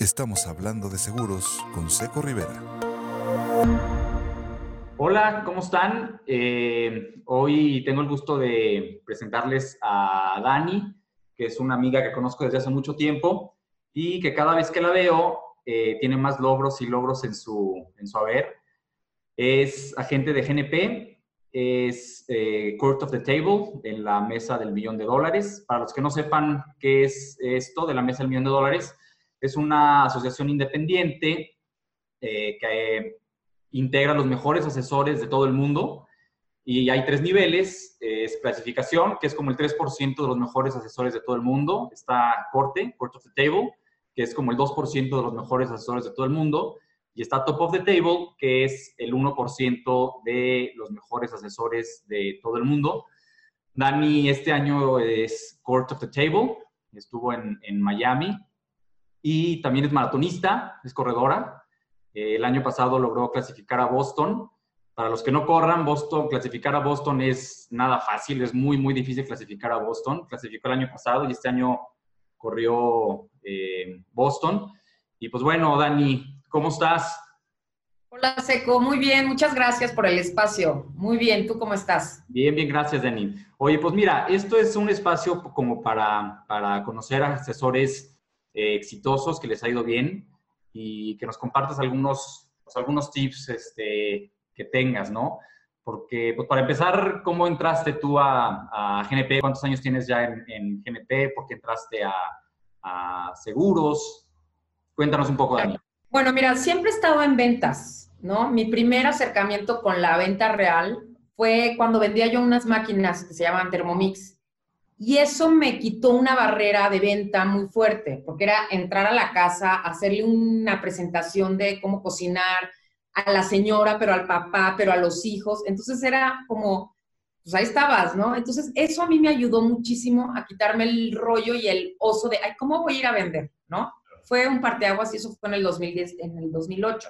Estamos hablando de seguros con Seco Rivera. Hola, ¿cómo están? Eh, hoy tengo el gusto de presentarles a Dani, que es una amiga que conozco desde hace mucho tiempo y que cada vez que la veo eh, tiene más logros y logros en su, en su haber. Es agente de GNP, es eh, Court of the Table en la mesa del millón de dólares. Para los que no sepan qué es esto de la mesa del millón de dólares, es una asociación independiente eh, que integra los mejores asesores de todo el mundo y hay tres niveles. Es clasificación, que es como el 3% de los mejores asesores de todo el mundo. Está corte, Court of the Table, que es como el 2% de los mejores asesores de todo el mundo. Y está Top of the Table, que es el 1% de los mejores asesores de todo el mundo. Dani este año es Court of the Table, estuvo en, en Miami y también es maratonista, es corredora. Eh, el año pasado logró clasificar a Boston. Para los que no corran, Boston, clasificar a Boston es nada fácil, es muy, muy difícil clasificar a Boston. Clasificó el año pasado y este año corrió eh, Boston. Y pues bueno, Dani, ¿cómo estás? Hola, Seco, muy bien, muchas gracias por el espacio. Muy bien, ¿tú cómo estás? Bien, bien, gracias, Dani. Oye, pues mira, esto es un espacio como para, para conocer a asesores eh, exitosos, que les ha ido bien y que nos compartas algunos, pues, algunos tips este, que tengas, ¿no? Porque, pues para empezar, ¿cómo entraste tú a, GNP? ¿Cuántos años tienes ya en, GNP? ¿Por qué entraste a, a, seguros? Cuéntanos un poco, Dani. Bueno, mira, siempre he estado en ventas, ¿no? Mi primer acercamiento con la venta real fue cuando vendía yo unas máquinas que se llaman Thermomix y eso me quitó una barrera de venta muy fuerte, porque era entrar a la casa, hacerle una presentación de cómo cocinar a la señora, pero al papá, pero a los hijos. Entonces era como, pues ahí estabas, ¿no? Entonces eso a mí me ayudó muchísimo a quitarme el rollo y el oso de, ay, ¿cómo voy a ir a vender? ¿No? Fue un parteaguas y eso fue en el 2010, en el 2008.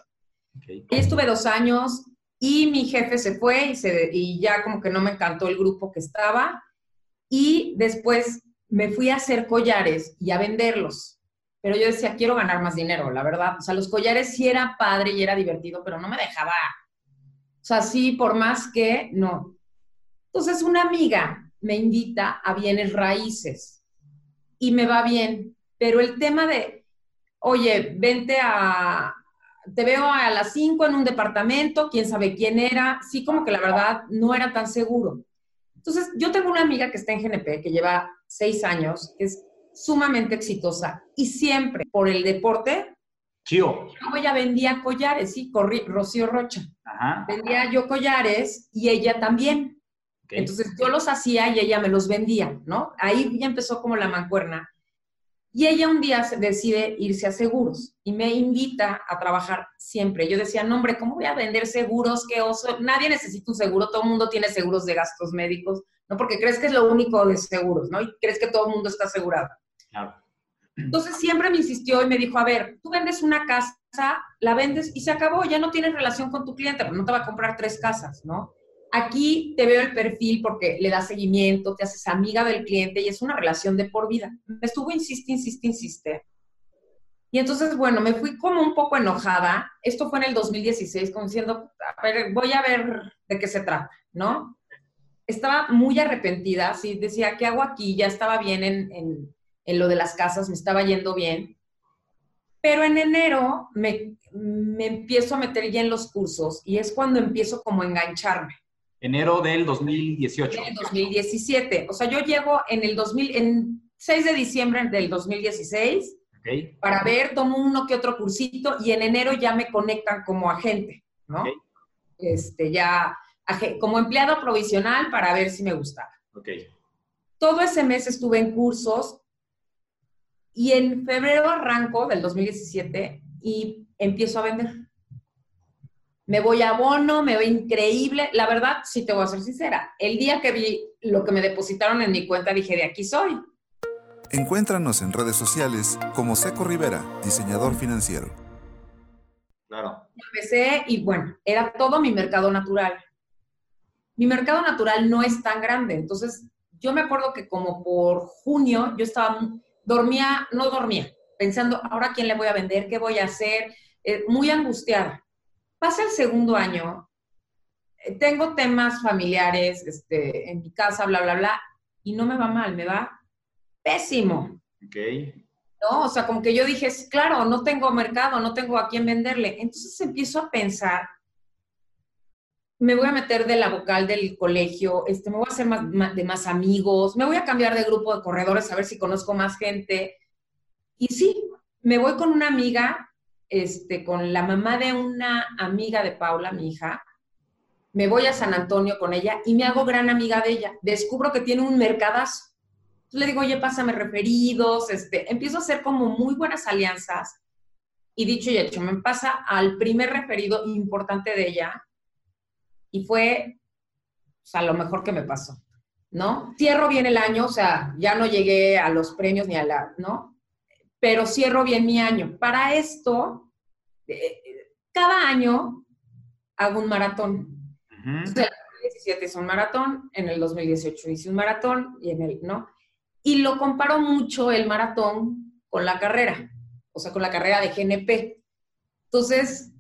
Y estuve dos años y mi jefe se fue y, se, y ya como que no me encantó el grupo que estaba y después me fui a hacer collares y a venderlos. Pero yo decía, quiero ganar más dinero, la verdad. O sea, los collares sí era padre y era divertido, pero no me dejaba. O sea, sí, por más que no. Entonces, una amiga me invita a bienes raíces y me va bien. Pero el tema de, oye, vente a, te veo a las 5 en un departamento, quién sabe quién era, sí como que la verdad no era tan seguro. Entonces, yo tengo una amiga que está en GNP, que lleva seis años, que es sumamente exitosa y siempre por el deporte. Chío. Yo ella vendía collares, sí, corrí, Rocío Rocha. Ajá. Vendía yo collares y ella también. Entonces yo los hacía y ella me los vendía, ¿no? Ahí ya empezó como la mancuerna. Y ella un día decide irse a seguros y me invita a trabajar siempre. Yo decía, no, hombre, ¿cómo voy a vender seguros? ¿Qué oso? Nadie necesita un seguro, todo el mundo tiene seguros de gastos médicos, ¿no? Porque crees que es lo único de seguros, ¿no? Y crees que todo el mundo está asegurado. Claro. Entonces siempre me insistió y me dijo, a ver, tú vendes una casa, la vendes y se acabó, ya no tienes relación con tu cliente, pero no te va a comprar tres casas, ¿no? Aquí te veo el perfil porque le das seguimiento, te haces amiga del cliente y es una relación de por vida. Me estuvo insiste, insiste, insiste. Y entonces, bueno, me fui como un poco enojada. Esto fue en el 2016, como diciendo, a ver, voy a ver de qué se trata, ¿no? Estaba muy arrepentida, sí, decía, ¿qué hago aquí? Ya estaba bien en, en, lo de las casas, me estaba yendo bien. Pero en enero me, me empiezo a meter ya en los cursos y es cuando empiezo como a engancharme. Enero del 2018. En 2017. O sea, yo llego en el 2000, en 6 de diciembre del 2016 para ver, tomo uno que otro cursito y en enero ya me conectan como agente, ¿no? Este, ya como empleado provisional para ver si me gustaba. Okay. Todo ese mes estuve en cursos y en febrero arranco del 2017 y empiezo a vender me voy a bono, me veo increíble. La verdad, si te voy a ser sincera, el día que vi lo que me depositaron en mi cuenta, dije, de aquí soy. Encuéntranos en redes sociales como Seco Rivera, diseñador financiero. Claro. Empecé y bueno, era todo mi mercado natural. Mi mercado natural no es tan grande, entonces yo me acuerdo que como por junio yo estaba, dormía, no dormía, pensando, ahora quién le voy a vender, qué voy a hacer, eh, muy angustiada. Pasa el segundo año, eh, tengo temas familiares este, en mi casa, bla, bla, bla, y no me va mal, me va pésimo. Ok. ¿no? O sea, como que yo dije, claro, no tengo mercado, no tengo a quién venderle. Entonces empiezo a pensar, me voy a meter de la vocal del colegio, este, me voy a hacer más, de más amigos, me voy a cambiar de grupo de corredores a ver si conozco más gente. Y sí, me voy con una amiga, este, con la mamá de una amiga de Paula, mi hija, me voy a San Antonio con ella y me hago gran amiga de ella. Descubro que tiene un mercadazo le digo, oye, pásame referidos, este, empiezo a hacer como muy buenas alianzas. Y dicho y hecho, me pasa al primer referido importante de ella y fue, o sea, lo mejor que me pasó, ¿no? Cierro bien el año, o sea, ya no llegué a los premios ni a la, ¿no? Pero cierro bien mi año. Para esto, eh, cada año hago un maratón. Entonces, en el 2017 hice un maratón, en el 2018 hice un maratón y en el, ¿no? Y lo comparo mucho el maratón con la carrera, o sea, con la carrera de GNP. Entonces,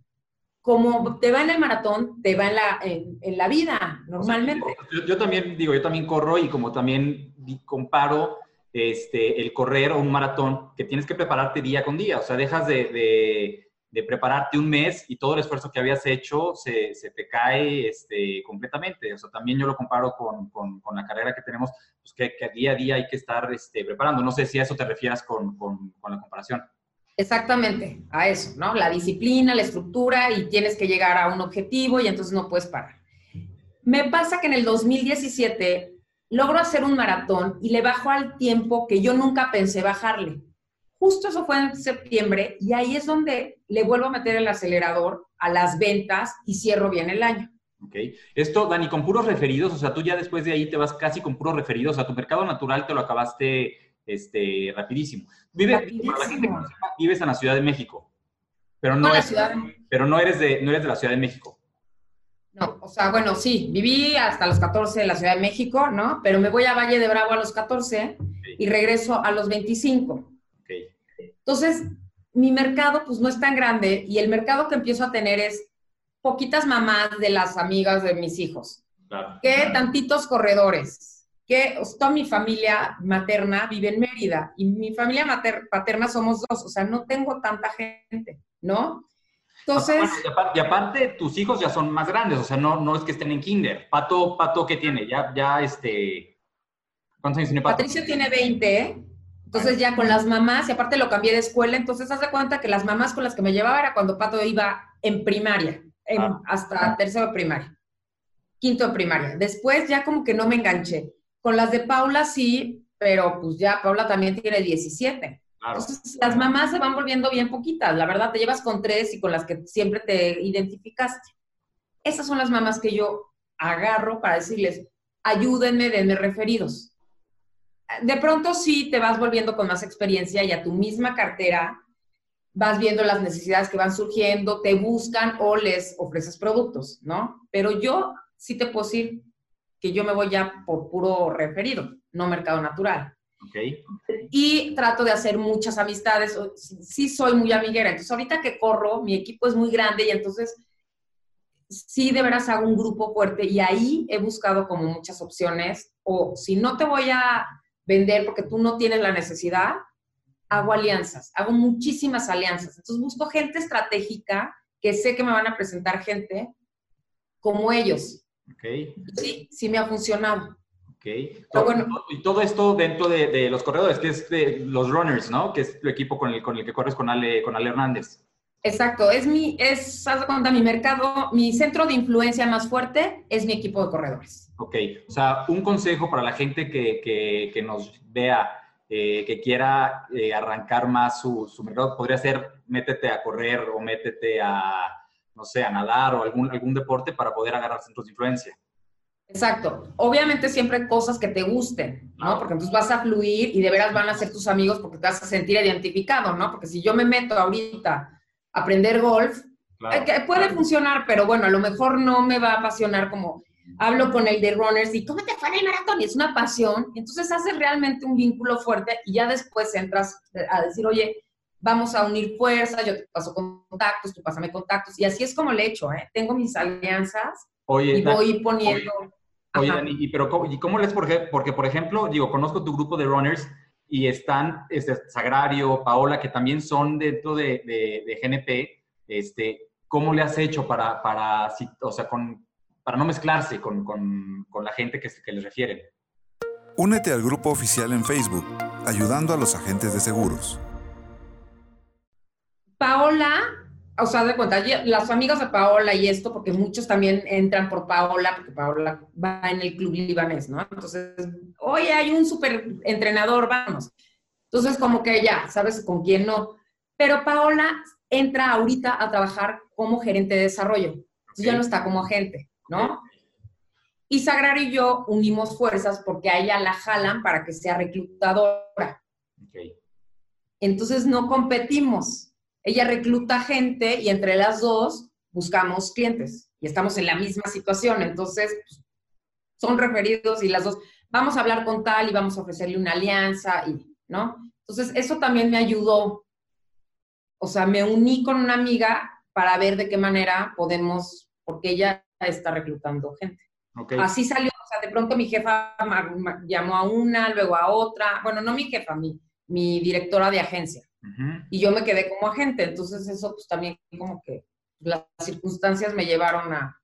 como te va en el maratón, te va en la, en, la vida, normalmente. yo, también digo, yo también corro y como también comparo este, el correr o un maratón, que tienes que prepararte día con día, o sea, dejas de de prepararte un mes y todo el esfuerzo que habías hecho se, se te cae este, completamente. O sea, también yo lo comparo con, con, con la carrera que tenemos, pues que, que, día a día hay que estar este, preparando. No sé si a eso te refieras con, con, la comparación. Exactamente, a eso, ¿no? La disciplina, la estructura y tienes que llegar a un objetivo y entonces no puedes parar. Me pasa que en el 2017 logro hacer un maratón y le bajo al tiempo que yo nunca pensé bajarle. Justo eso fue en septiembre y ahí es donde le vuelvo a meter el acelerador a las ventas y cierro bien el año. Ok. Esto, Dani, con puros referidos, o sea, tú ya después de ahí te vas casi con puros referidos, o sea, tu mercado natural te lo acabaste este, rapidísimo. Vive, vives en la Ciudad de México, pero no, pero no, eres de, no eres de la Ciudad de México. No, o sea, bueno, sí, viví hasta los 14 en la Ciudad de México, ¿no? Pero me voy a Valle de Bravo a los 14 y regreso a los 25. Entonces, mi mercado pues no es tan grande y el mercado que empiezo a tener es poquitas mamás de las amigas de mis hijos, que tantitos corredores, que toda mi familia materna vive en Mérida y mi familia paterna somos dos, o sea, no tengo tanta gente, ¿no? Entonces... y, aparte, tus hijos ya son más grandes, o sea, no, no es que estén en kinder. Pato, Pato, ¿qué tiene? Ya, ya, este... ¿Cuántos años tiene Pato? Patricio tiene 20, entonces ya con las mamás, y aparte lo cambié de escuela, entonces haz de cuenta que las mamás con las que me llevaba era cuando Pato iba en primaria, ah. hasta tercero de primaria, quinto de primaria. Después ya como que no me enganché. Con las de Paula sí, pero pues ya Paula también tiene 17. Entonces las mamás se van volviendo bien poquitas, la verdad, te llevas con tres y con las que siempre te identificaste. Esas son las mamás que yo agarro para decirles, ayúdenme, denme referidos de pronto sí te vas volviendo con más experiencia y a tu misma cartera vas viendo las necesidades que van surgiendo, te buscan o les ofreces productos, ¿no? Pero yo sí te puedo decir que yo me voy ya por puro referido, no mercado natural. Okay. Y trato de hacer muchas amistades. Sí soy muy amiguera. Entonces, ahorita que corro, mi equipo es muy grande y entonces sí de veras hago un grupo fuerte y ahí he buscado como muchas opciones. O si no te voy a vender porque tú no tienes la necesidad, hago alianzas, hago muchísimas alianzas. Entonces busco gente estratégica que sé que me van a presentar gente como ellos. Okay. Sí, sí me ha funcionado. Okay. bueno, y todo esto dentro de, los corredores, que es de los runners, ¿no? Que es el equipo con el, con el que corres con Ale, con Ale Hernández. Exacto, es mi, es, haz cuenta, mi mercado, mi centro de influencia más fuerte es mi equipo de corredores. Ok, o sea, un consejo para la gente que, que, que nos vea, eh, que quiera eh, arrancar más su, su, mercado, podría ser métete a correr o métete a, no sé, a nadar o algún, algún deporte para poder agarrar centros de influencia. Exacto. Obviamente siempre cosas que te gusten, ¿no? Porque entonces vas a fluir y de veras van a ser tus amigos porque te vas a sentir identificado, ¿no? Porque si yo me meto ahorita aprender golf, eh, puede funcionar, pero bueno, a lo mejor no me va a apasionar como hablo con el de runners y ¿cómo te fue en el maratón? Y es una pasión, entonces haces realmente un vínculo fuerte y ya después entras a decir, oye, vamos a unir fuerzas, yo te paso contactos, tú pásame contactos, y así es como le he hecho, ¿eh? Tengo mis alianzas y voy poniendo... Oye, Dani, ¿y, pero cómo, ¿y cómo les? Porque, porque, por ejemplo, digo, conozco tu grupo de runners y están este, Sagrario, Paola, que también son dentro de, de, GNP. Este, ¿Cómo le has hecho para, para, o sea, con, para no mezclarse con, con, con la gente que, que les refieren? Únete al grupo oficial en Facebook, ayudando a los agentes de seguros. Paola o sea, de cuenta, las amigas de Paola y esto, porque muchos también entran por Paola, porque Paola va en el club libanés, ¿no? Entonces, oye, hay un súper entrenador, vamos. Entonces, como que ya, ¿sabes con quién no? Pero Paola entra ahorita a trabajar como gerente de desarrollo. Entonces, ya no está como agente, ¿no? Y Sagrario y yo unimos fuerzas porque a ella la jalan para que sea reclutadora. Entonces, no competimos ella recluta gente y entre las dos buscamos clientes y estamos en la misma situación. Entonces, pues, son referidos y las dos, vamos a hablar con tal y vamos a ofrecerle una alianza y, ¿no? Entonces, eso también me ayudó. O sea, me uní con una amiga para ver de qué manera podemos, porque ella está reclutando gente. Así salió, o sea, de pronto mi jefa llamó a una, luego a otra, bueno, no mi jefa, mi, mi directora de agencia. Y yo me quedé como agente, entonces eso pues también como que las circunstancias me llevaron a,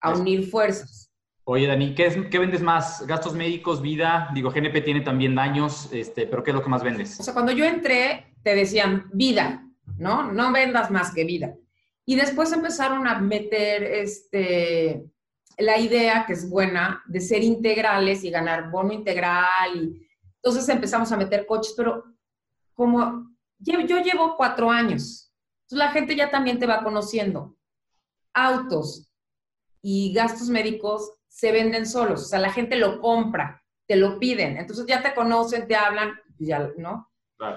a unir fuerzas. Oye, Dani, ¿qué, es, ¿qué, vendes más? ¿Gastos médicos, vida? Digo, GNP tiene también daños, este, pero ¿qué es lo que más vendes? O sea, cuando yo entré, te decían vida, ¿no? No vendas más que vida. Y después empezaron a meter este, la idea, que es buena, de ser integrales y ganar bono integral. Y, entonces empezamos a meter coches, pero como yo llevo cuatro años, entonces la gente ya también te va conociendo. Autos y gastos médicos se venden solos, o sea, la gente lo compra, te lo piden, entonces ya te conocen, te hablan, ya, ¿no?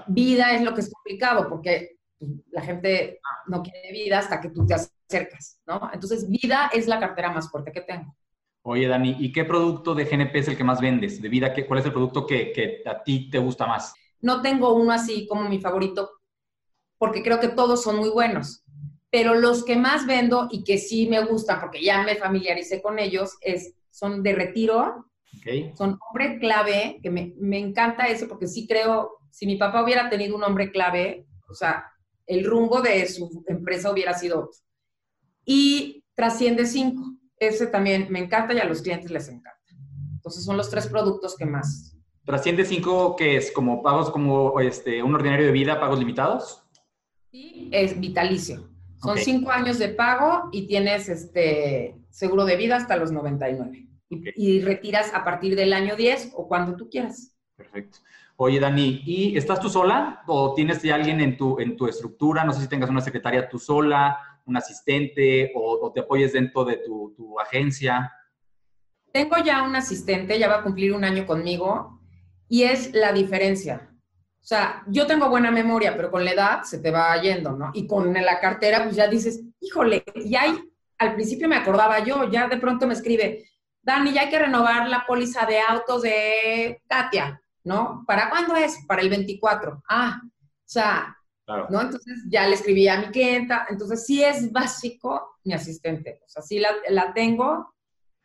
Vida es lo que es complicado porque pues, la gente no quiere vida hasta que tú te acercas, ¿no? Entonces, vida es la cartera más fuerte que tengo. Oye, Dani, ¿y qué producto de GNP es el que más vendes? ¿De vida? ¿Cuál es el producto que, que a ti te gusta más? No tengo uno así como mi favorito, porque creo que todos son muy buenos. Pero los que más vendo y que sí me gustan, porque ya me familiaricé con ellos, es, son de retiro. Son hombre clave, que me, me encanta eso, porque sí creo, si mi papá hubiera tenido un hombre clave, o sea, el rumbo de su empresa hubiera sido otro. Y trasciende 5. Ese también me encanta y a los clientes les encanta. Entonces son los tres productos que más, ¿Trasciende 5 que es como pagos como este, un ordinario de vida, pagos limitados? Sí, es vitalicio. Son 5 años de pago y tienes este seguro de vida hasta los 99. Y, retiras a partir del año 10 o cuando tú quieras. Perfecto. Oye, Dani, ¿y estás tú sola o tienes ya alguien en tu, en tu estructura? No sé si tengas una secretaria tú sola, un asistente o, te apoyes dentro de tu, tu agencia. Tengo ya un asistente, ya va a cumplir un año conmigo y es la diferencia. O sea, yo tengo buena memoria, pero con la edad se te va yendo, ¿no? Y con la cartera, pues ya dices, híjole, y ahí, al principio me acordaba yo, ya de pronto me escribe, Dani, ya hay que renovar la póliza de autos de Katia, ¿no? ¿Para cuándo es? Para el 24. Ah, o sea, ¿no? Entonces ya le escribí a mi clienta, entonces sí es básico mi asistente, o sea, sí la, la tengo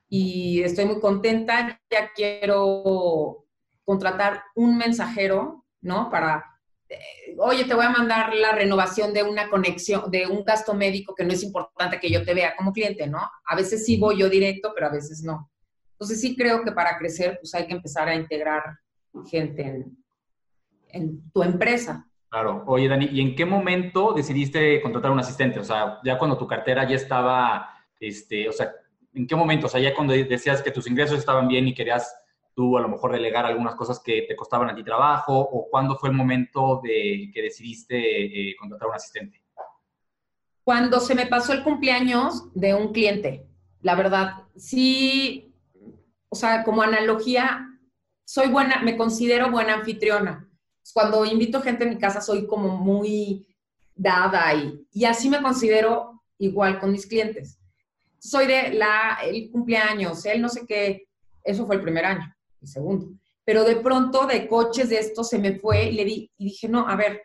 y estoy muy contenta, ya quiero contratar un mensajero, ¿no? Para, eh, oye, te voy a mandar la renovación de una conexión, de un gasto médico que no es importante que yo te vea como cliente, ¿no? A veces sí voy yo directo, pero a veces no. Entonces sí creo que para crecer, pues hay que empezar a integrar gente en, en tu empresa. Claro. Oye, Dani, ¿y en qué momento decidiste contratar un asistente? O sea, ya cuando tu cartera ya estaba, este, o sea, ¿en qué momento? O sea, ya cuando decías que tus ingresos estaban bien y querías tú a lo mejor delegar algunas cosas que te costaban a ti trabajo o cuándo fue el momento de que decidiste eh, contratar a un asistente? Cuando se me pasó el cumpleaños de un cliente, la verdad, sí, o sea, como analogía, soy buena, me considero buena anfitriona. Cuando invito gente a mi casa soy como muy dada y, y así me considero igual con mis clientes. Soy de la, el cumpleaños, él no sé qué, eso fue el primer año segundo. Pero de pronto de coches de esto se me fue y le di y dije, no, a ver,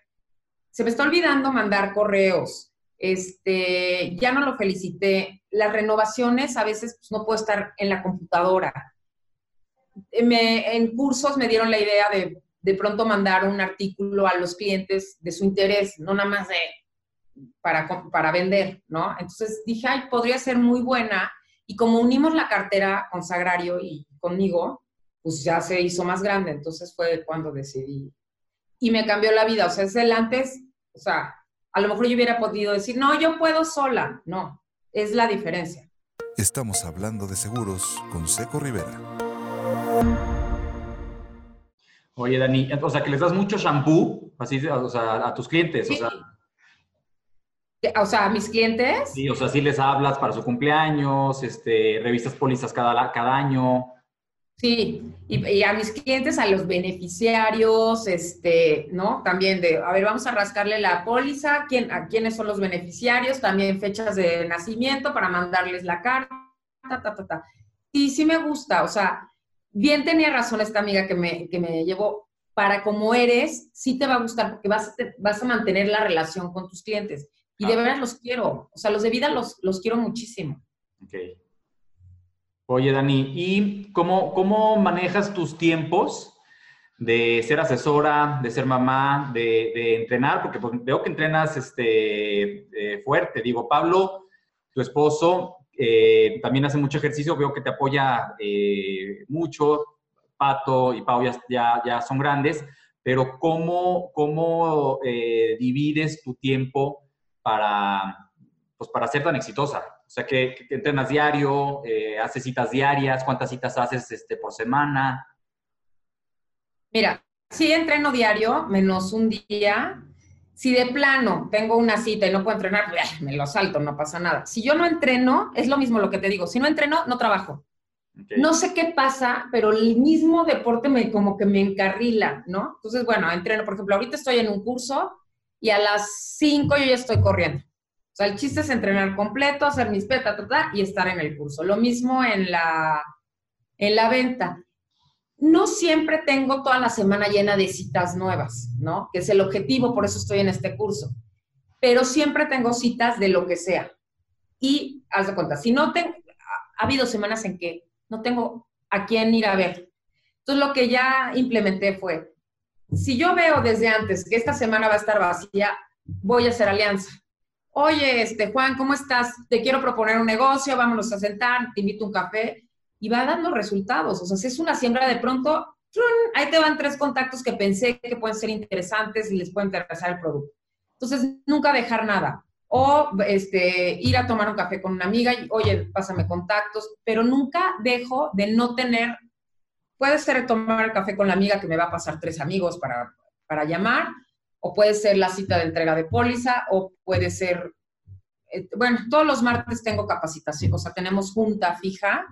se me está olvidando mandar correos, este, ya no lo felicité, las renovaciones a veces pues, no puedo estar en la computadora. en cursos me dieron la idea de de pronto mandar un artículo a los clientes de su interés, no nada más de para, para vender, ¿no? Entonces dije, ay, podría ser muy buena. Y como unimos la cartera con Sagrario y conmigo, pues ya se hizo más grande. Entonces fue cuando decidí. Y me cambió la vida. O sea, es el antes, o sea, a lo mejor yo hubiera podido decir, no, yo puedo sola. No, es la diferencia. Estamos hablando de seguros con Seco Rivera. Oye, Dani, o sea, que les das mucho shampoo, así, o sea, a tus clientes, o sea. O sea, a mis clientes. Sí, o sea, sí les hablas para su cumpleaños, este, revistas pólizas cada, cada año. Sí, y, a mis clientes, a los beneficiarios, este, ¿no? También de, a ver, vamos a rascarle la póliza, ¿quién, a quiénes son los beneficiarios, también fechas de nacimiento para mandarles la carta, ta, ta, ta, ta. Y sí me gusta, o sea, bien tenía razón esta amiga que me, que me llevó, para como eres, sí te va a gustar porque vas, vas a mantener la relación con tus clientes. Y de ah. verdad los quiero. O sea, los de vida los, los quiero muchísimo. Ok. Oye, Dani, ¿y cómo, cómo manejas tus tiempos de ser asesora, de ser mamá, de, entrenar? Porque pues, veo que entrenas este, eh, fuerte. Digo, Pablo, tu esposo, eh, también hace mucho ejercicio, veo que te apoya eh, mucho. Pato y Pau ya, ya, son grandes, pero ¿cómo, cómo divides tu tiempo para, pues, para ser tan exitosa? O sea, que, entrenas diario, haces citas diarias, ¿cuántas citas haces este, por semana? Mira, sí entreno diario, menos un día, si de plano tengo una cita y no puedo entrenar, me lo salto, no pasa nada. Si yo no entreno, es lo mismo lo que te digo. Si no entreno, no trabajo. No sé qué pasa, pero el mismo deporte me como que me encarrila, ¿no? Entonces, bueno, entreno. Por ejemplo, ahorita estoy en un curso y a las 5 yo ya estoy corriendo. O sea, el chiste es entrenar completo, hacer mis petas, y estar en el curso. Lo mismo en la, en la venta no siempre tengo toda la semana llena de citas nuevas, ¿no? Que es el objetivo, por eso estoy en este curso. Pero siempre tengo citas de lo que sea. Y haz de cuenta, si no tengo, ha habido semanas en que no tengo a quién ir a ver. Entonces lo que ya implementé fue, si yo veo desde antes que esta semana va a estar vacía, voy a hacer alianza. Oye, este Juan, ¿cómo estás? Te quiero proponer un negocio, vámonos a sentar, te invito a un café y va dando resultados. O sea, si es una siembra, de pronto, ahí te van tres contactos que pensé que pueden ser interesantes y les puede interesar el producto. Entonces, nunca dejar nada. O este, ir a tomar un café con una amiga y, oye, pásame contactos, pero nunca dejo de no tener, puede ser tomar café con la amiga que me va a pasar tres amigos para, para llamar, o puede ser la cita de entrega de póliza, o puede ser, eh, bueno, todos los martes tengo capacitación, o sea, tenemos junta fija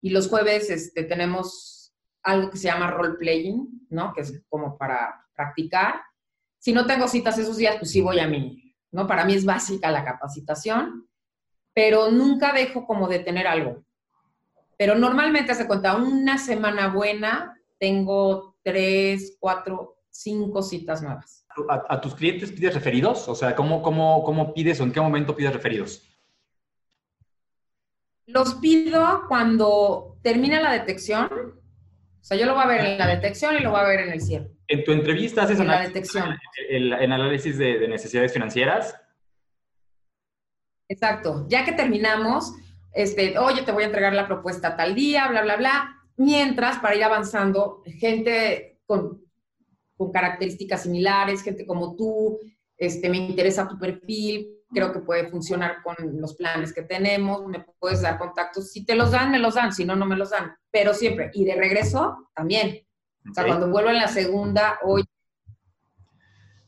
y los jueves este, tenemos algo que se llama role playing, ¿no? Que es como para practicar. Si no tengo citas esos días, pues sí voy a mí, ¿no? Para mí es básica la capacitación, pero nunca dejo como de tener algo. Pero normalmente, hace cuenta, una semana buena, tengo tres, cuatro, cinco citas nuevas. ¿A, tus clientes pides referidos? O sea, ¿cómo, cómo, ¿cómo pides o en qué momento pides referidos? Los pido cuando termina la detección. O sea, yo lo voy a ver en la detección y lo voy a ver en el cierre. ¿En tu entrevista haces en la detección. El, análisis de, necesidades financieras? Exacto. Ya que terminamos, este, oye, te voy a entregar la propuesta tal día, bla, bla, bla. Mientras, para ir avanzando, gente con, con características similares, gente como tú, este, me interesa tu perfil, creo que puede funcionar con los planes que tenemos, me puedes dar contactos, si te los dan, me los dan, si no, no me los dan, pero siempre, y de regreso, también. O sea, cuando vuelvo en la segunda, hoy...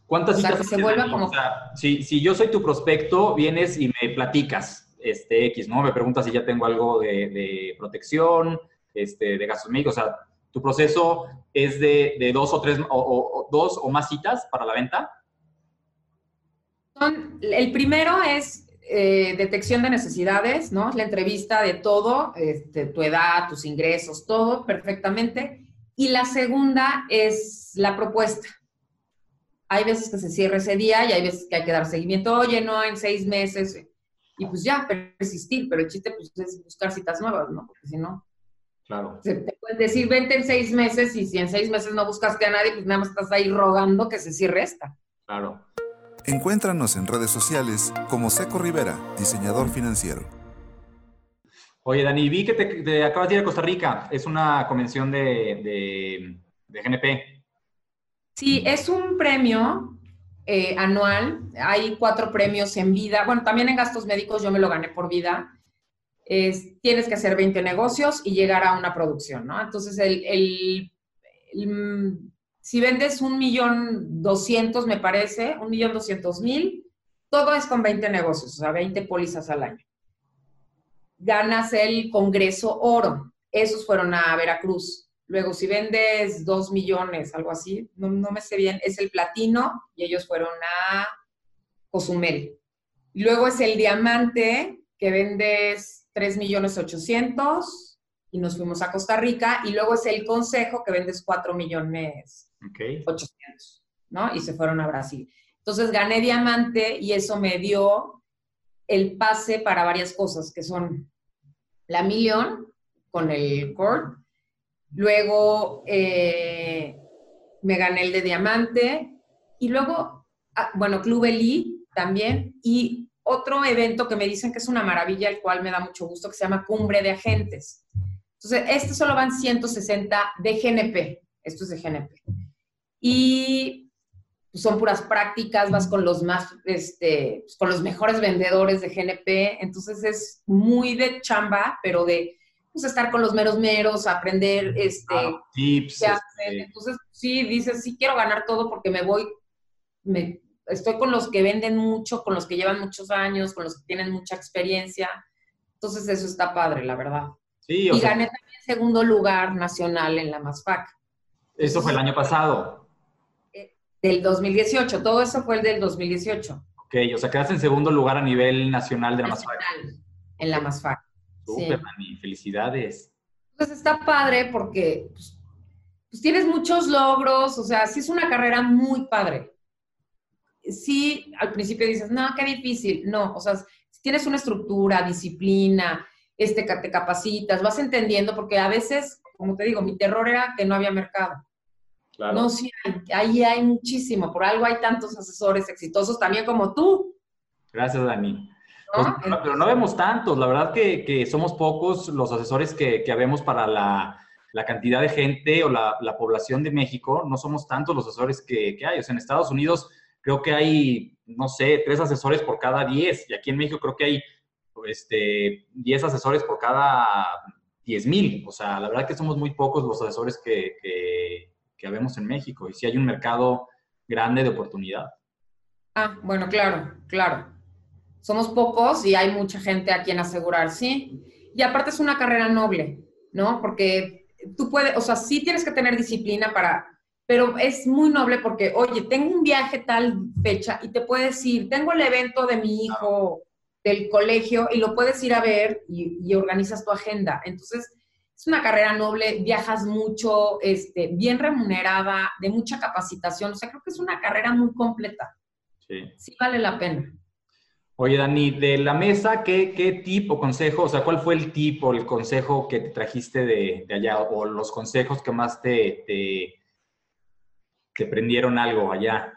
¿Cuántas citas? se vuelva como... O sea, si, si yo soy tu prospecto, vienes y me platicas, este X, ¿no? Me preguntas si ya tengo algo de, protección, este, de gastos médicos, o sea, tu proceso es de, de dos o tres, o dos o más citas para la venta el primero es eh, detección de necesidades, ¿no? La entrevista de todo, este, tu edad, tus ingresos, todo perfectamente. Y la segunda es la propuesta. hay veces que se cierra ese día y hay veces que hay que dar seguimiento, oye, no, en seis meses, y pues ya, persistir, pero el chiste pues, es buscar citas nuevas, ¿no? Porque si no... Claro. te puedes decir, vente en seis meses y si en seis meses no buscaste a nadie, pues nada más estás ahí rogando que se cierre esta. Claro. Encuéntranos en redes sociales como Seco Rivera, diseñador financiero. Oye, Dani, vi que te, acabas de ir a Costa Rica. Es una convención de, de, de GNP. Sí, es un premio eh, anual. Hay cuatro premios en vida. Bueno, también en gastos médicos yo me lo gané por vida. Tienes que hacer 20 negocios y llegar a una producción, ¿no? Entonces, el, si vendes un millón doscientos, me parece, un millón doscientos mil, todo es con 20 negocios, o sea, 20 pólizas al año. Ganas el Congreso Oro. Esos fueron a Veracruz. Luego, si vendes dos millones, algo así, no, me sé bien, es el platino y ellos fueron a Cozumel. Luego es el diamante, que vendes tres millones ochocientos y nos fuimos a Costa Rica. Y luego es el consejo, que vendes cuatro millones ochocientos, ¿no? Y se fueron a Brasil. Entonces gané diamante y eso me dio el pase para varias cosas, que son la millón con el court, Luego eh, me gané el de diamante y luego, ah, bueno, Club Eli también y otro evento que me dicen que es una maravilla, el cual me da mucho gusto, que se llama Cumbre de Agentes. Entonces, este solo van 160 de GNP, esto es de GNP. Y pues, son puras prácticas, vas con los más, este, pues, con los mejores vendedores de GNP, entonces es muy de chamba, pero de pues, estar con los meros meros, aprender este, tips. Este. Entonces, sí, dices, sí quiero ganar todo porque me voy, me, estoy con los que venden mucho, con los que llevan muchos años, con los que tienen mucha experiencia. Entonces, eso está padre, la verdad. Sí, y gané también segundo lugar nacional en la MASFAC. Eso fue el año pasado. Eh, del 2018, todo eso fue el del 2018. Ok, o sea, quedaste en segundo lugar a nivel nacional de la MASFAC. En la MASFAC. Súper, felicidades. Pues está padre porque pues, pues, tienes muchos logros, o sea, sí es una carrera muy padre. Sí, al principio dices, no, qué difícil. No, o sea, si tienes una estructura, disciplina, este, te capacitas, vas entendiendo, porque a veces, como te digo, mi terror era que no había mercado. Claro. No, sí, ahí hay muchísimo, por algo hay tantos asesores exitosos también como tú. Gracias, Dani. Pues, pero no vemos tantos, la verdad que, somos pocos los asesores que, que habemos para la, cantidad de gente o la, población de México, no somos tantos los asesores que, hay. O sea, en Estados Unidos creo que hay, no sé, tres asesores por cada diez, y aquí en México creo que hay este, diez asesores por cada diez mil. O sea, la verdad que somos muy pocos los asesores que, que, que en México, y sí hay un mercado grande de oportunidad. Ah, bueno, claro, claro somos pocos y hay mucha gente a quien asegurar, ¿sí? Y aparte es una carrera noble, ¿no? Porque tú puedes, o sea, sí tienes que tener disciplina para, pero es muy noble porque, oye, tengo un viaje tal fecha y te puedes ir, tengo el evento de mi hijo del colegio y lo puedes ir a ver y, organizas tu agenda. Entonces, es una carrera noble, viajas mucho, este, bien remunerada, de mucha capacitación. O sea, creo que es una carrera muy completa. Sí. Sí vale la pena. Oye, Dani, de la mesa, ¿qué, qué tip o consejo, o sea, cuál fue el tip o el consejo que te trajiste de, allá o los consejos que más te, te, prendieron algo allá?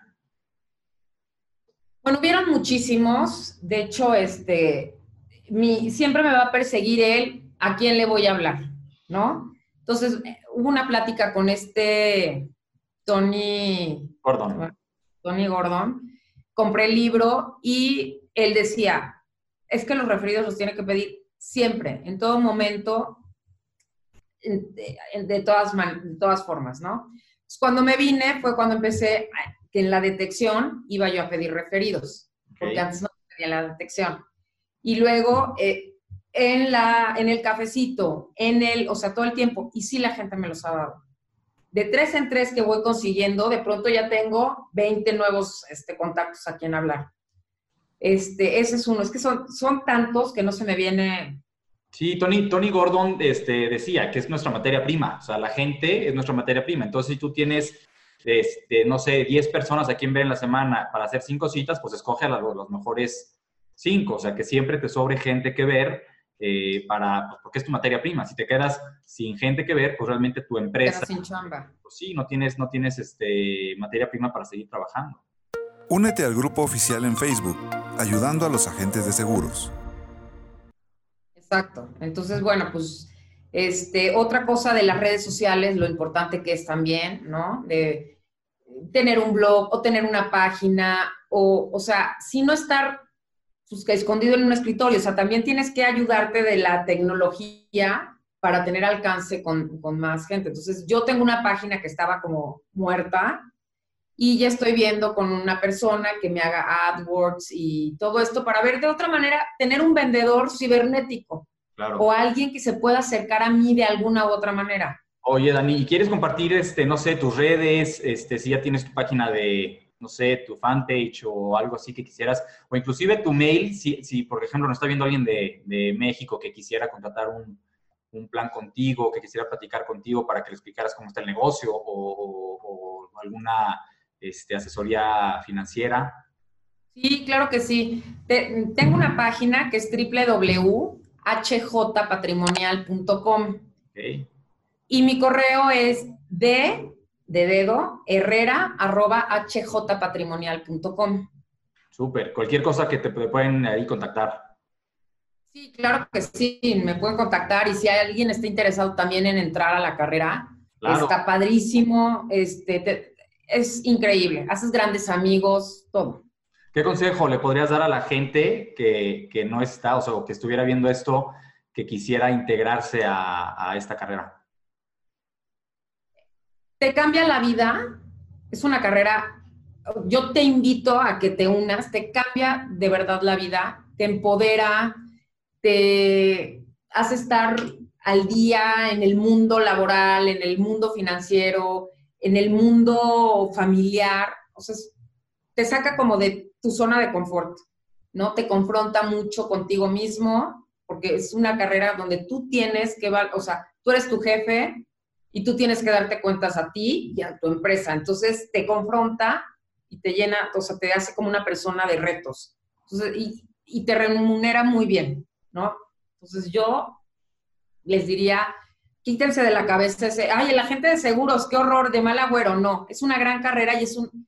Bueno, hubieron muchísimos. De hecho, este, mi, siempre me va a perseguir él a quién le voy a hablar, ¿no? Entonces, hubo una plática con este Tony Gordon. Tony Gordon. Compré el libro y él decía, es que los referidos los tiene que pedir siempre, en todo momento, de, todas, de todas formas, ¿no? Cuando me vine fue cuando empecé que en la detección iba yo a pedir referidos, porque antes no tenía la detección. Y luego eh, en, la, en el cafecito, en el, o sea, todo el tiempo, y sí la gente me los ha dado. De tres en tres que voy consiguiendo, de pronto ya tengo 20 nuevos este, contactos a quien hablar. Este, ese es uno. Es que son, son tantos que no se me viene. Sí, Tony, Tony Gordon este, decía que es nuestra materia prima. O sea, la gente es nuestra materia prima. Entonces, si tú tienes este, no sé, 10 personas a quien ver en la semana para hacer cinco citas, pues escoge a los, mejores cinco, o sea, que siempre te sobre gente que ver eh, para, pues, porque es tu materia prima. Si te quedas sin gente que ver, pues realmente tu empresa... sin chamba. Pues sí, no tienes, no tienes este, materia prima para seguir trabajando. Únete al grupo oficial en Facebook, ayudando a los agentes de seguros. Exacto. Entonces, bueno, pues este, otra cosa de las redes sociales, lo importante que es también, ¿no? De tener un blog o tener una página, o, o sea, si no estar pues, escondido en un escritorio, o sea, también tienes que ayudarte de la tecnología para tener alcance con, con más gente. Entonces, yo tengo una página que estaba como muerta y ya estoy viendo con una persona que me haga AdWords y todo esto para ver de otra manera, tener un vendedor cibernético o alguien que se pueda acercar a mí de alguna u otra manera. Oye, Dani, ¿y quieres compartir, este, no sé, tus redes, este, si ya tienes tu página de, no sé, tu fanpage o algo así que quisieras, o inclusive tu mail, si, si por ejemplo nos está viendo alguien de, de México que quisiera contratar un, un, plan contigo, que quisiera platicar contigo para que le explicaras cómo está el negocio o, o, alguna este, asesoría financiera. Sí, claro que sí. tengo una página que es www hjpatrimonial.com. Y mi correo es de, de dedo, herrera, arroba hjpatrimonial.com. Súper. Cualquier cosa que te pueden ahí contactar. Sí, claro que sí, me pueden contactar y si alguien está interesado también en entrar a la carrera, está padrísimo, este, es increíble, haces grandes amigos, todo. ¿Qué consejo le podrías dar a la gente que, no está, o sea, que estuviera viendo esto, que quisiera integrarse a, esta carrera? Te cambia la vida, es una carrera, yo te invito a que te unas, te cambia de verdad la vida, te empodera, te hace estar al día en el mundo laboral, en el mundo financiero, en el mundo familiar, o sea, te saca como de tu zona de confort, ¿no? Te confronta mucho contigo mismo, porque es una carrera donde tú tienes que, o sea, tú eres tu jefe y tú tienes que darte cuentas a ti y a tu empresa. Entonces te confronta y te llena, o sea, te hace como una persona de retos. y, y te remunera muy bien, ¿no? Entonces yo les diría, quítense de la cabeza ese, ay, el agente de seguros, qué horror, de mal agüero. No, es una gran carrera y es un,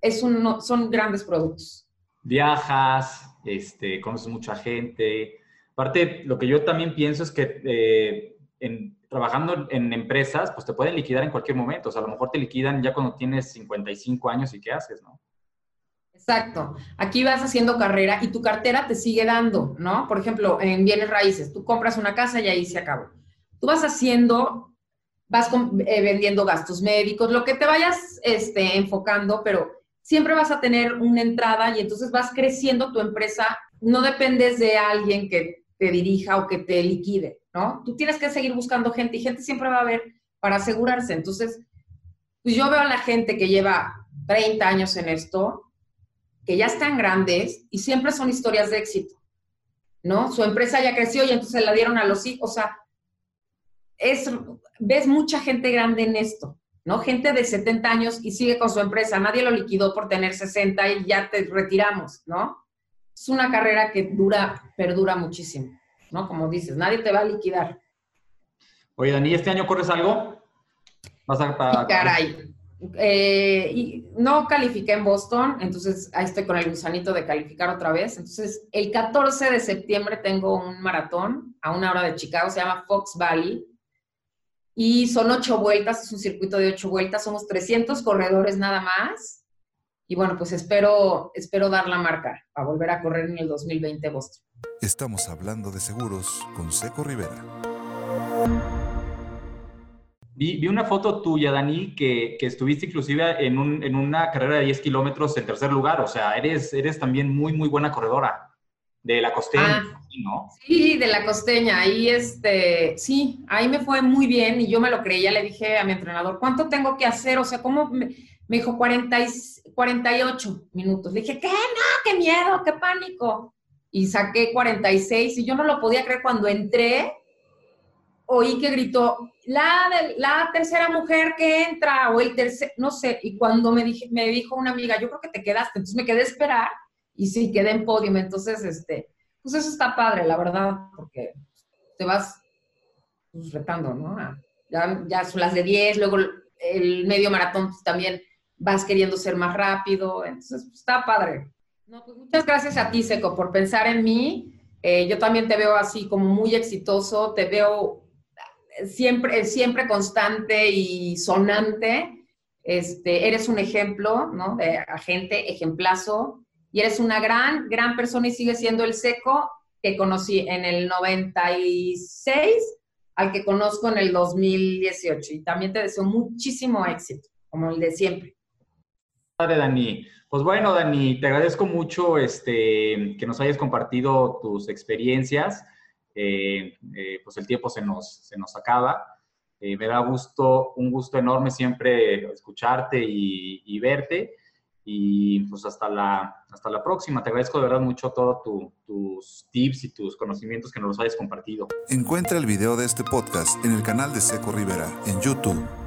es un, son grandes productos. Viajas, este, conoces mucha gente. Aparte, lo que yo también pienso es que eh, en, trabajando en empresas, pues te pueden liquidar en cualquier momento. O sea, a lo mejor te liquidan ya cuando tienes 55 años y qué haces, ¿no? Exacto. Aquí vas haciendo carrera y tu cartera te sigue dando, ¿no? Por ejemplo, en bienes raíces, tú compras una casa y ahí se acabó. Tú vas haciendo, vas eh, vendiendo gastos médicos, lo que te vayas este, enfocando, pero siempre vas a tener una entrada y entonces vas creciendo tu empresa. No dependes de alguien que te dirija o que te liquide, ¿no? Tú tienes que seguir buscando gente y gente siempre va a haber para asegurarse. Entonces, pues yo veo a la gente que lleva 30 años en esto, que ya están grandes y siempre son historias de éxito, ¿no? Su empresa ya creció y entonces la dieron a los hijos, o sea, es, ves mucha gente grande en esto. ¿no? Gente de 70 años y sigue con su empresa, nadie lo liquidó por tener 60 y ya te retiramos, ¿no? Es una carrera que dura, perdura muchísimo, ¿no? Como dices, nadie te va a liquidar. Oye, Dani, ¿este año corres algo? ¿Vas a, caray. Eh, y no califiqué en Boston, entonces ahí estoy con el gusanito de calificar otra vez. Entonces, el 14 de septiembre tengo un maratón a una hora de Chicago, se llama Fox Valley, y son ocho vueltas, es un circuito de ocho vueltas, somos 300 corredores nada más. Y bueno, pues espero, espero dar la marca para volver a correr en el 2020 Boston. Estamos hablando de seguros con Seco Rivera. Vi, una foto tuya, Dani, que, que estuviste inclusive en, un, en, una carrera de 10 kilómetros en tercer lugar. O sea, eres, eres también muy, muy buena corredora de la costeña, ah, ¿no? Sí, de la costeña. Ahí, este, sí, ahí me fue muy bien y yo me lo creía. Le dije a mi entrenador, ¿cuánto tengo que hacer? O sea, ¿cómo? Me, dijo 40 48 minutos. Le dije, ¿qué? No, qué miedo, qué pánico. Y saqué 46 y yo no lo podía creer cuando entré. oí que gritó, la, la tercera mujer que entra, o el tercer, no sé, y cuando me, dije, me dijo una amiga, yo creo que te quedaste, entonces me quedé a esperar, y sí, quedé en podio, entonces, este, pues eso está padre, la verdad, porque te vas pues, retando, ¿no? Ya, ya son las de 10, luego el medio maratón pues, también vas queriendo ser más rápido, entonces pues, está padre. No, pues muchas gracias a ti, Seco, por pensar en mí. Eh, yo también te veo así como muy exitoso, te veo siempre, siempre constante y sonante. Este, eres un ejemplo, ¿no? De agente, ejemplazo, y eres una gran, gran persona y sigues siendo el seco que conocí en el 96 al que conozco en el 2018. Y también te deseo muchísimo éxito, como el de siempre. Padre, Dani. Pues bueno, Dani, te agradezco mucho este, que nos hayas compartido tus experiencias. Eh, eh, pues el tiempo se nos, se nos acaba. Eh, me da gusto, un gusto enorme siempre escucharte y, verte. Y pues hasta la, hasta la próxima. Te agradezco de verdad mucho todos tus tips y tus conocimientos que nos los hayas compartido. Encuentra el video de este podcast en el canal de Seco Rivera en YouTube.